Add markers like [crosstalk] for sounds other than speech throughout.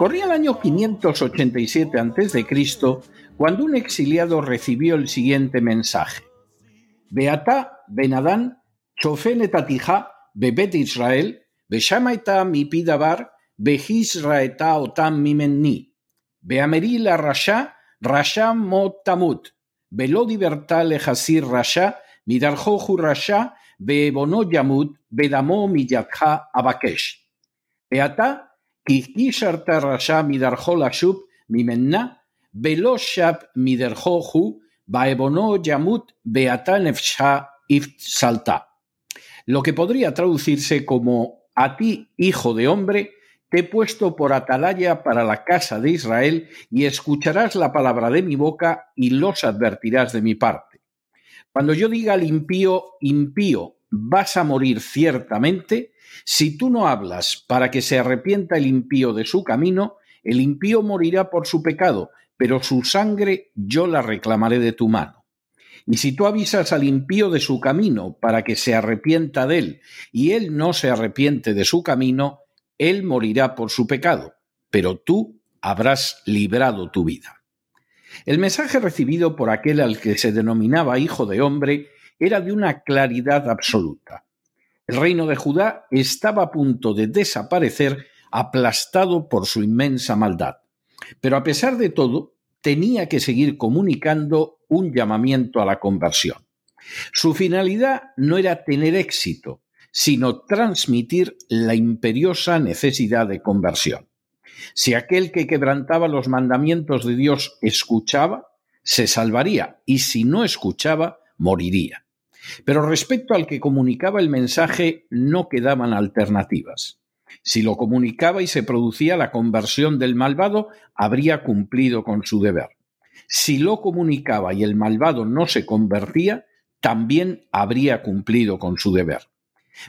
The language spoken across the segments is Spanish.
Corría el año 587 a.C. cuando un exiliado recibió el siguiente mensaje. Beata Benadán Chofen etatija bebet Israel beshamaita mi pidabar behisraeta otam mimenni beameri la rasha rasha mot tamut velo libertad lejasir rasha midarjoju rasha beebono yamut bedamo miyakha abakesh beata Lo que podría traducirse como a ti, hijo de hombre, te he puesto por atalaya para la casa de Israel y escucharás la palabra de mi boca y los advertirás de mi parte. Cuando yo diga al impío, impío, vas a morir ciertamente, si tú no hablas para que se arrepienta el impío de su camino, el impío morirá por su pecado, pero su sangre yo la reclamaré de tu mano. Y si tú avisas al impío de su camino para que se arrepienta de él, y él no se arrepiente de su camino, él morirá por su pecado, pero tú habrás librado tu vida. El mensaje recibido por aquel al que se denominaba hijo de hombre era de una claridad absoluta. El reino de Judá estaba a punto de desaparecer aplastado por su inmensa maldad. Pero a pesar de todo, tenía que seguir comunicando un llamamiento a la conversión. Su finalidad no era tener éxito, sino transmitir la imperiosa necesidad de conversión. Si aquel que quebrantaba los mandamientos de Dios escuchaba, se salvaría, y si no escuchaba, moriría. Pero respecto al que comunicaba el mensaje no quedaban alternativas. Si lo comunicaba y se producía la conversión del malvado, habría cumplido con su deber. Si lo comunicaba y el malvado no se convertía, también habría cumplido con su deber.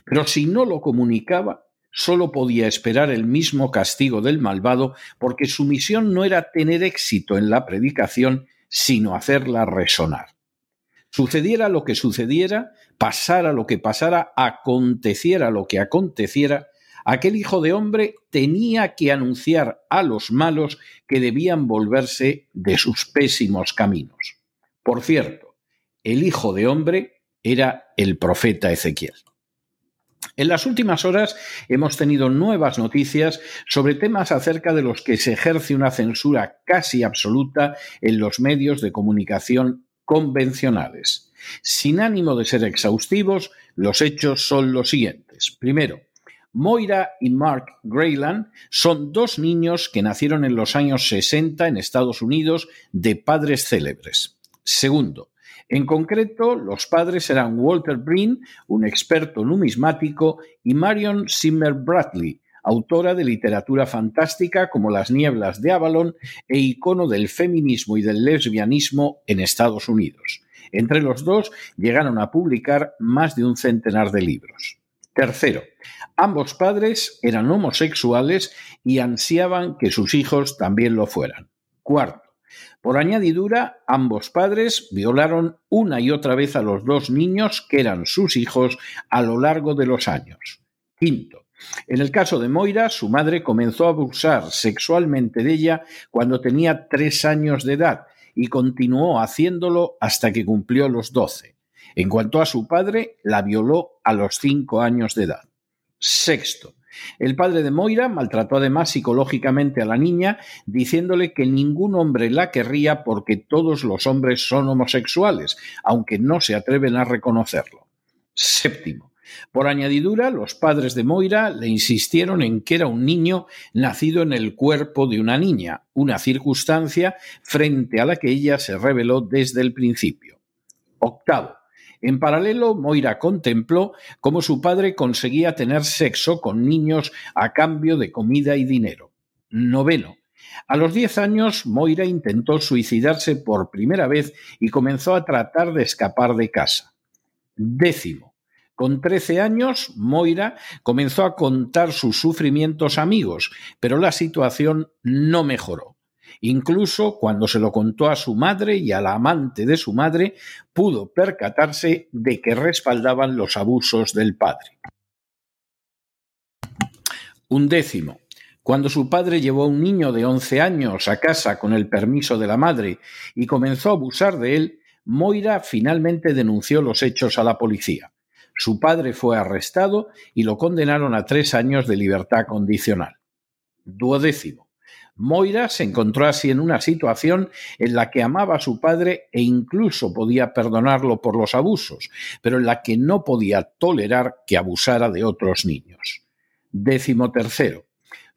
Pero si no lo comunicaba, solo podía esperar el mismo castigo del malvado porque su misión no era tener éxito en la predicación, sino hacerla resonar. Sucediera lo que sucediera, pasara lo que pasara, aconteciera lo que aconteciera, aquel hijo de hombre tenía que anunciar a los malos que debían volverse de sus pésimos caminos. Por cierto, el hijo de hombre era el profeta Ezequiel. En las últimas horas hemos tenido nuevas noticias sobre temas acerca de los que se ejerce una censura casi absoluta en los medios de comunicación convencionales. Sin ánimo de ser exhaustivos, los hechos son los siguientes. Primero, Moira y Mark Grayland son dos niños que nacieron en los años 60 en Estados Unidos de padres célebres. Segundo, en concreto, los padres eran Walter Breen, un experto numismático, y Marion Zimmer Bradley, autora de literatura fantástica como Las nieblas de Avalon e icono del feminismo y del lesbianismo en Estados Unidos. Entre los dos llegaron a publicar más de un centenar de libros. Tercero, ambos padres eran homosexuales y ansiaban que sus hijos también lo fueran. Cuarto, por añadidura, ambos padres violaron una y otra vez a los dos niños que eran sus hijos a lo largo de los años. Quinto, en el caso de Moira, su madre comenzó a abusar sexualmente de ella cuando tenía tres años de edad y continuó haciéndolo hasta que cumplió los doce. En cuanto a su padre, la violó a los cinco años de edad. Sexto, el padre de Moira maltrató además psicológicamente a la niña, diciéndole que ningún hombre la querría porque todos los hombres son homosexuales, aunque no se atreven a reconocerlo. Séptimo. Por añadidura, los padres de Moira le insistieron en que era un niño nacido en el cuerpo de una niña, una circunstancia frente a la que ella se reveló desde el principio. Octavo. En paralelo, Moira contempló cómo su padre conseguía tener sexo con niños a cambio de comida y dinero. Noveno. A los diez años, Moira intentó suicidarse por primera vez y comenzó a tratar de escapar de casa. Décimo. Con trece años, Moira comenzó a contar sus sufrimientos a amigos, pero la situación no mejoró. Incluso cuando se lo contó a su madre y a la amante de su madre, pudo percatarse de que respaldaban los abusos del padre. Un décimo. Cuando su padre llevó a un niño de once años a casa con el permiso de la madre y comenzó a abusar de él, Moira finalmente denunció los hechos a la policía. Su padre fue arrestado y lo condenaron a tres años de libertad condicional. Duodécimo. Moira se encontró así en una situación en la que amaba a su padre e incluso podía perdonarlo por los abusos, pero en la que no podía tolerar que abusara de otros niños. Décimo tercero.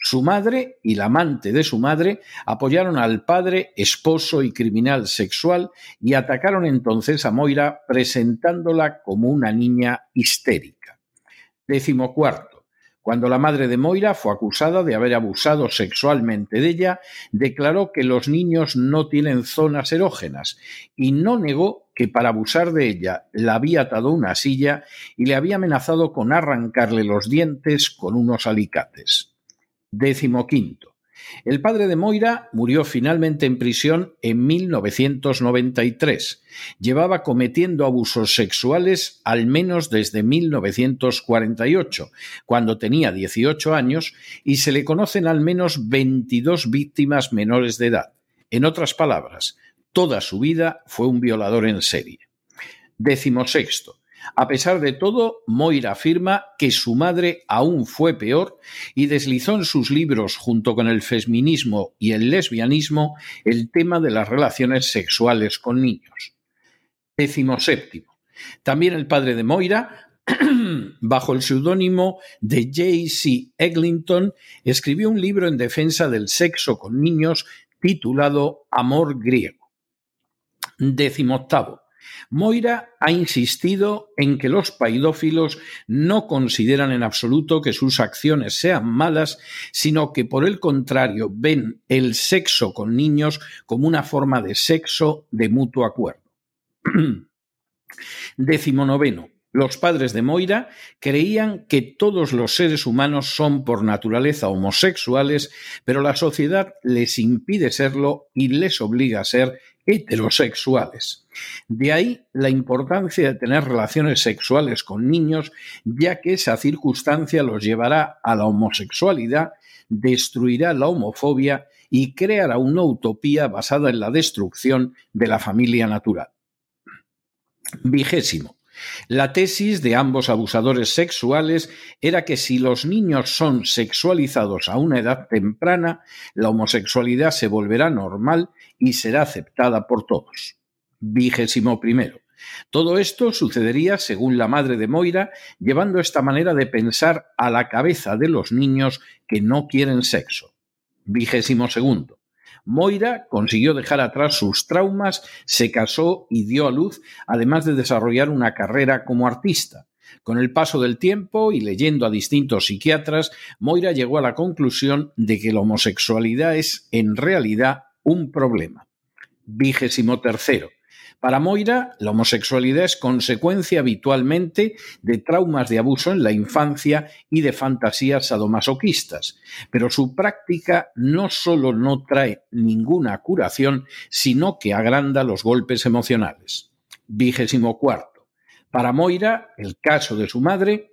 Su madre y la amante de su madre apoyaron al padre, esposo y criminal sexual y atacaron entonces a Moira presentándola como una niña histérica. Décimo cuarto. Cuando la madre de Moira fue acusada de haber abusado sexualmente de ella, declaró que los niños no tienen zonas erógenas y no negó que para abusar de ella la había atado una silla y le había amenazado con arrancarle los dientes con unos alicates. Décimo quinto. El padre de Moira murió finalmente en prisión en 1993. Llevaba cometiendo abusos sexuales al menos desde 1948, cuando tenía 18 años, y se le conocen al menos 22 víctimas menores de edad. En otras palabras, toda su vida fue un violador en serie. Décimo sexto. A pesar de todo, Moira afirma que su madre aún fue peor y deslizó en sus libros, junto con el feminismo y el lesbianismo, el tema de las relaciones sexuales con niños. Décimo séptimo. También el padre de Moira, [clears throat] bajo el seudónimo de J.C. Eglinton, escribió un libro en defensa del sexo con niños titulado Amor griego. Décimo octavo. Moira ha insistido en que los paidófilos no consideran en absoluto que sus acciones sean malas, sino que por el contrario ven el sexo con niños como una forma de sexo de mutuo acuerdo. [clears throat] Décimo noveno. Los padres de Moira creían que todos los seres humanos son por naturaleza homosexuales, pero la sociedad les impide serlo y les obliga a ser heterosexuales. De ahí la importancia de tener relaciones sexuales con niños, ya que esa circunstancia los llevará a la homosexualidad, destruirá la homofobia y creará una utopía basada en la destrucción de la familia natural. Vigésimo. La tesis de ambos abusadores sexuales era que si los niños son sexualizados a una edad temprana, la homosexualidad se volverá normal y será aceptada por todos. Vigésimo primero. Todo esto sucedería, según la madre de Moira, llevando esta manera de pensar a la cabeza de los niños que no quieren sexo. Vigésimo segundo. Moira consiguió dejar atrás sus traumas, se casó y dio a luz, además de desarrollar una carrera como artista. Con el paso del tiempo y leyendo a distintos psiquiatras, Moira llegó a la conclusión de que la homosexualidad es en realidad un problema. Vigésimo tercero. Para Moira, la homosexualidad es consecuencia habitualmente de traumas de abuso en la infancia y de fantasías sadomasoquistas, pero su práctica no solo no trae ninguna curación, sino que agranda los golpes emocionales. Vigésimo cuarto. Para Moira, el caso de su madre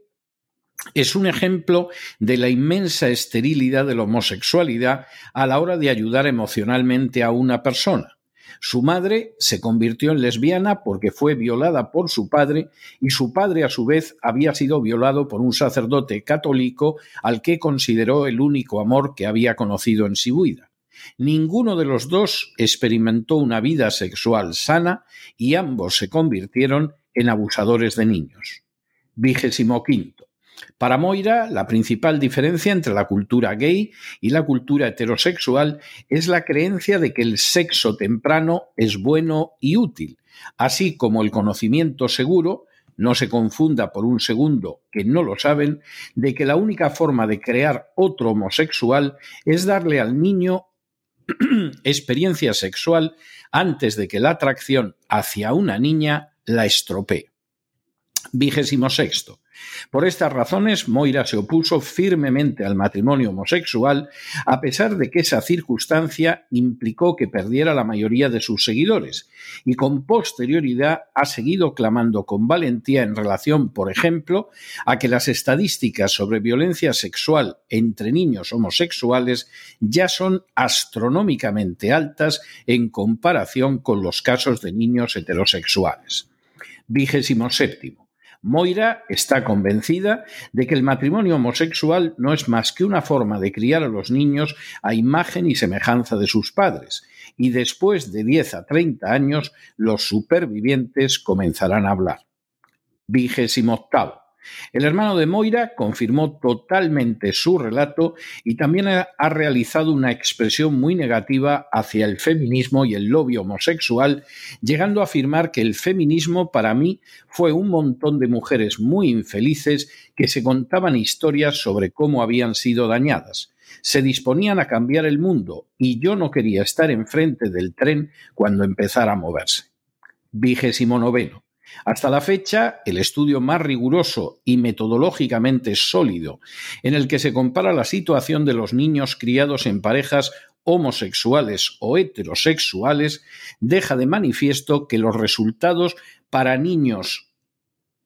es un ejemplo de la inmensa esterilidad de la homosexualidad a la hora de ayudar emocionalmente a una persona. Su madre se convirtió en lesbiana porque fue violada por su padre y su padre a su vez había sido violado por un sacerdote católico al que consideró el único amor que había conocido en su vida. Ninguno de los dos experimentó una vida sexual sana y ambos se convirtieron en abusadores de niños. Vigésimo quinto. Para Moira, la principal diferencia entre la cultura gay y la cultura heterosexual es la creencia de que el sexo temprano es bueno y útil, así como el conocimiento seguro, no se confunda por un segundo que no lo saben, de que la única forma de crear otro homosexual es darle al niño [clears throat] experiencia sexual antes de que la atracción hacia una niña la estropee. Vigésimo sexto. Por estas razones, Moira se opuso firmemente al matrimonio homosexual, a pesar de que esa circunstancia implicó que perdiera la mayoría de sus seguidores, y con posterioridad ha seguido clamando con valentía en relación, por ejemplo, a que las estadísticas sobre violencia sexual entre niños homosexuales ya son astronómicamente altas en comparación con los casos de niños heterosexuales. Vigésimo séptimo. Moira está convencida de que el matrimonio homosexual no es más que una forma de criar a los niños a imagen y semejanza de sus padres, y después de 10 a 30 años los supervivientes comenzarán a hablar. Vigésimo octavo. El hermano de Moira confirmó totalmente su relato y también ha realizado una expresión muy negativa hacia el feminismo y el lobby homosexual, llegando a afirmar que el feminismo para mí fue un montón de mujeres muy infelices que se contaban historias sobre cómo habían sido dañadas. Se disponían a cambiar el mundo y yo no quería estar enfrente del tren cuando empezara a moverse. Vigésimo noveno. Hasta la fecha, el estudio más riguroso y metodológicamente sólido en el que se compara la situación de los niños criados en parejas homosexuales o heterosexuales deja de manifiesto que los resultados para niños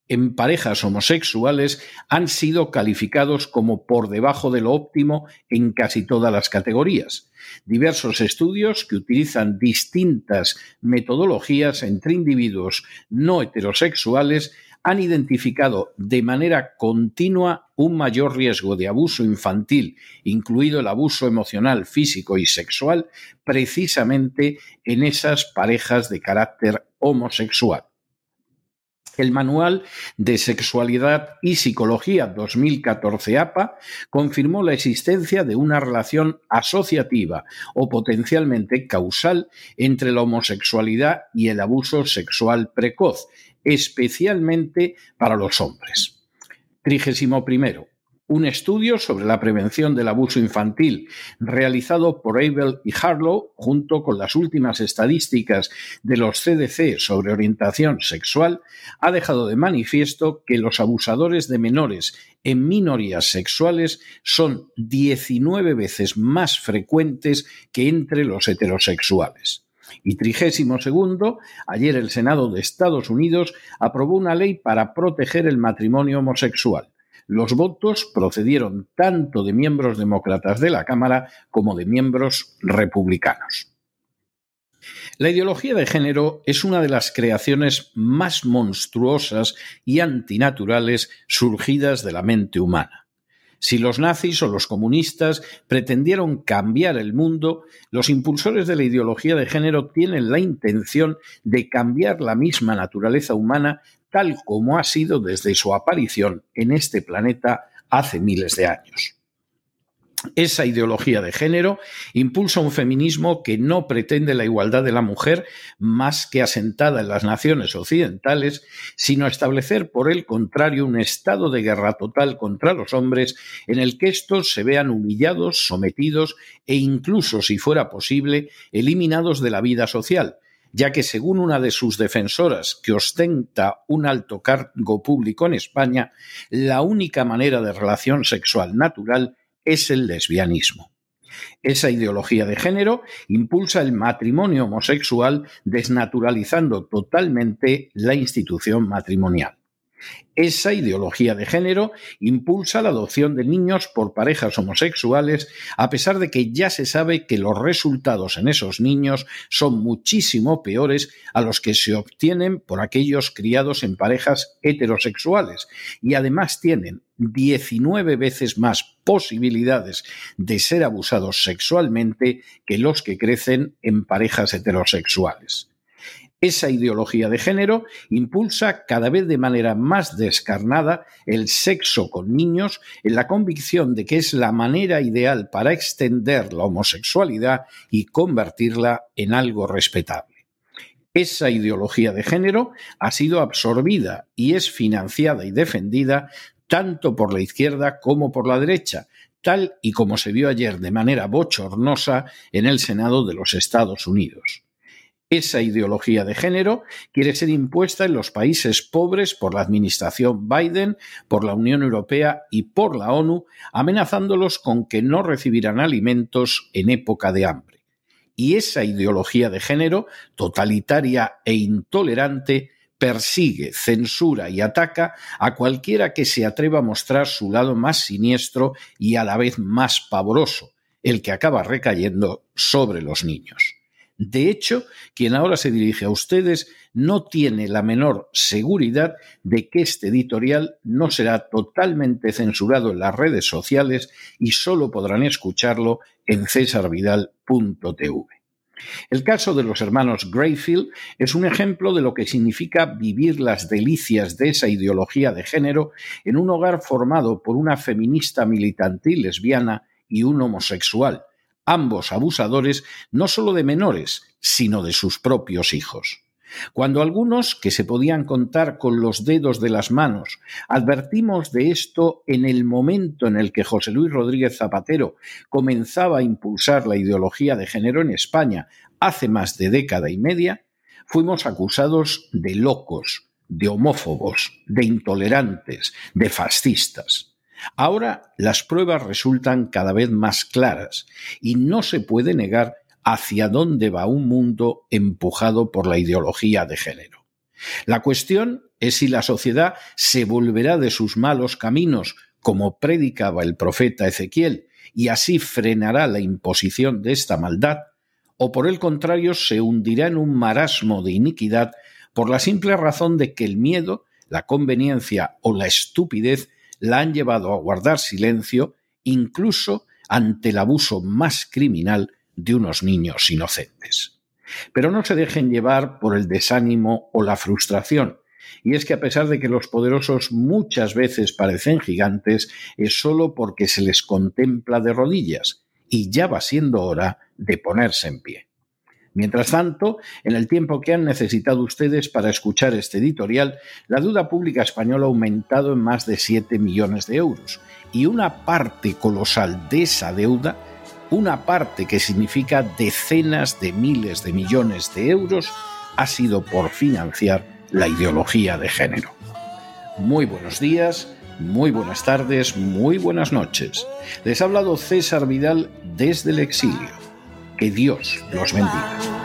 en parejas homosexuales han sido calificados como por debajo de lo óptimo en casi todas las categorías. Diversos estudios que utilizan distintas metodologías entre individuos no heterosexuales han identificado de manera continua un mayor riesgo de abuso infantil, incluido el abuso emocional, físico y sexual, precisamente en esas parejas de carácter homosexual. El Manual de Sexualidad y Psicología 2014 APA confirmó la existencia de una relación asociativa o potencialmente causal entre la homosexualidad y el abuso sexual precoz, especialmente para los hombres. Trigésimo primero un estudio sobre la prevención del abuso infantil realizado por Abel y Harlow junto con las últimas estadísticas de los CDC sobre orientación sexual ha dejado de manifiesto que los abusadores de menores en minorías sexuales son 19 veces más frecuentes que entre los heterosexuales. Y trigésimo segundo, ayer el Senado de Estados Unidos aprobó una ley para proteger el matrimonio homosexual. Los votos procedieron tanto de miembros demócratas de la Cámara como de miembros republicanos. La ideología de género es una de las creaciones más monstruosas y antinaturales surgidas de la mente humana. Si los nazis o los comunistas pretendieron cambiar el mundo, los impulsores de la ideología de género tienen la intención de cambiar la misma naturaleza humana tal como ha sido desde su aparición en este planeta hace miles de años. Esa ideología de género impulsa un feminismo que no pretende la igualdad de la mujer más que asentada en las naciones occidentales, sino establecer por el contrario un estado de guerra total contra los hombres en el que estos se vean humillados, sometidos e incluso, si fuera posible, eliminados de la vida social, ya que según una de sus defensoras, que ostenta un alto cargo público en España, la única manera de relación sexual natural es el lesbianismo. Esa ideología de género impulsa el matrimonio homosexual desnaturalizando totalmente la institución matrimonial. Esa ideología de género impulsa la adopción de niños por parejas homosexuales, a pesar de que ya se sabe que los resultados en esos niños son muchísimo peores a los que se obtienen por aquellos criados en parejas heterosexuales, y además tienen 19 veces más posibilidades de ser abusados sexualmente que los que crecen en parejas heterosexuales. Esa ideología de género impulsa cada vez de manera más descarnada el sexo con niños en la convicción de que es la manera ideal para extender la homosexualidad y convertirla en algo respetable. Esa ideología de género ha sido absorbida y es financiada y defendida tanto por la izquierda como por la derecha, tal y como se vio ayer de manera bochornosa en el Senado de los Estados Unidos. Esa ideología de género quiere ser impuesta en los países pobres por la administración Biden, por la Unión Europea y por la ONU, amenazándolos con que no recibirán alimentos en época de hambre. Y esa ideología de género, totalitaria e intolerante, persigue, censura y ataca a cualquiera que se atreva a mostrar su lado más siniestro y a la vez más pavoroso, el que acaba recayendo sobre los niños. De hecho, quien ahora se dirige a ustedes no tiene la menor seguridad de que este editorial no será totalmente censurado en las redes sociales y solo podrán escucharlo en cesarvidal.tv. El caso de los hermanos Greyfield es un ejemplo de lo que significa vivir las delicias de esa ideología de género en un hogar formado por una feminista militantil lesbiana y un homosexual, ambos abusadores no solo de menores, sino de sus propios hijos. Cuando algunos, que se podían contar con los dedos de las manos, advertimos de esto en el momento en el que José Luis Rodríguez Zapatero comenzaba a impulsar la ideología de género en España hace más de década y media, fuimos acusados de locos, de homófobos, de intolerantes, de fascistas. Ahora las pruebas resultan cada vez más claras y no se puede negar hacia dónde va un mundo empujado por la ideología de género. La cuestión es si la sociedad se volverá de sus malos caminos, como predicaba el profeta Ezequiel, y así frenará la imposición de esta maldad, o por el contrario se hundirá en un marasmo de iniquidad por la simple razón de que el miedo, la conveniencia o la estupidez la han llevado a guardar silencio incluso ante el abuso más criminal de unos niños inocentes. Pero no se dejen llevar por el desánimo o la frustración. Y es que a pesar de que los poderosos muchas veces parecen gigantes, es solo porque se les contempla de rodillas, y ya va siendo hora de ponerse en pie. Mientras tanto, en el tiempo que han necesitado ustedes para escuchar este editorial, la deuda pública española ha aumentado en más de 7 millones de euros y una parte colosal de esa deuda, una parte que significa decenas de miles de millones de euros, ha sido por financiar la ideología de género. Muy buenos días, muy buenas tardes, muy buenas noches. Les ha hablado César Vidal desde el exilio. Que Dios los bendiga.